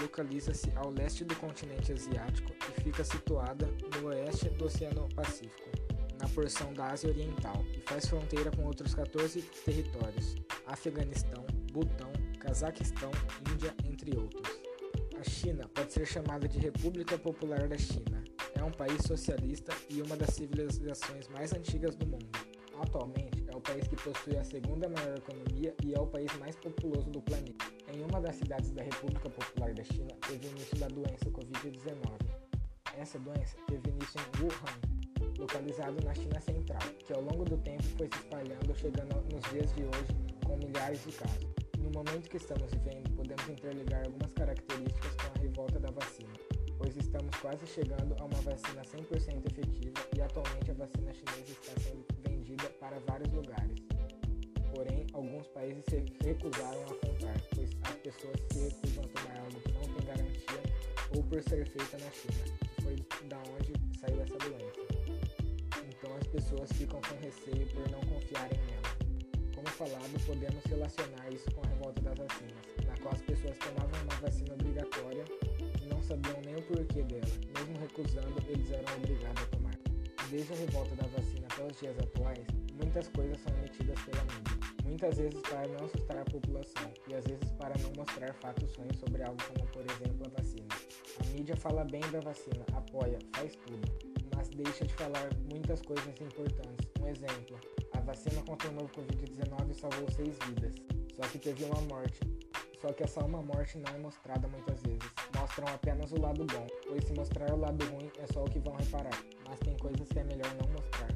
localiza-se ao leste do continente asiático e fica situada no oeste do Oceano Pacífico, na porção da Ásia Oriental, e faz fronteira com outros 14 territórios: Afeganistão, Butão, Cazaquistão, Índia, entre outros. A China pode ser chamada de República Popular da China. É um país socialista e uma das civilizações mais antigas do mundo. Atualmente, é o país que possui a segunda maior economia e é o país mais populoso do planeta. Em uma das cidades da República Popular da China, teve início da doença Covid-19. Essa doença teve início em Wuhan, localizado na China Central, que ao longo do tempo foi se espalhando, chegando nos dias de hoje com milhares de casos. No momento que estamos vivendo, podemos interligar algumas características com a revolta da vacina, pois estamos quase chegando a uma vacina 100% efetiva e atualmente a vacina chinesa está sendo vendida para vários lugares. Porém, alguns países se recusaram a ou por ser feita na China, que foi da onde saiu essa doença. Então as pessoas ficam com receio por não confiarem nela. Como falado, podemos relacionar isso com a revolta das vacinas, na qual as pessoas tomavam uma vacina obrigatória e não sabiam nem o porquê dela, mesmo recusando, eles eram obrigados a tomar. Desde a revolta da vacina até os dias atuais, muitas coisas são emitidas pela mídia, muitas vezes para não assustar a população e às vezes para não mostrar fatos ruins sobre algo como, por exemplo, a vacina. A mídia fala bem da vacina, apoia, faz tudo, mas deixa de falar muitas coisas importantes. Um exemplo, a vacina contra o novo Covid-19 salvou seis vidas, só que teve uma morte. Só que essa uma morte não é mostrada muitas vezes. Mostram apenas o lado bom, pois se mostrar o lado ruim é só o que vão reparar, mas tem coisas que é melhor não mostrar.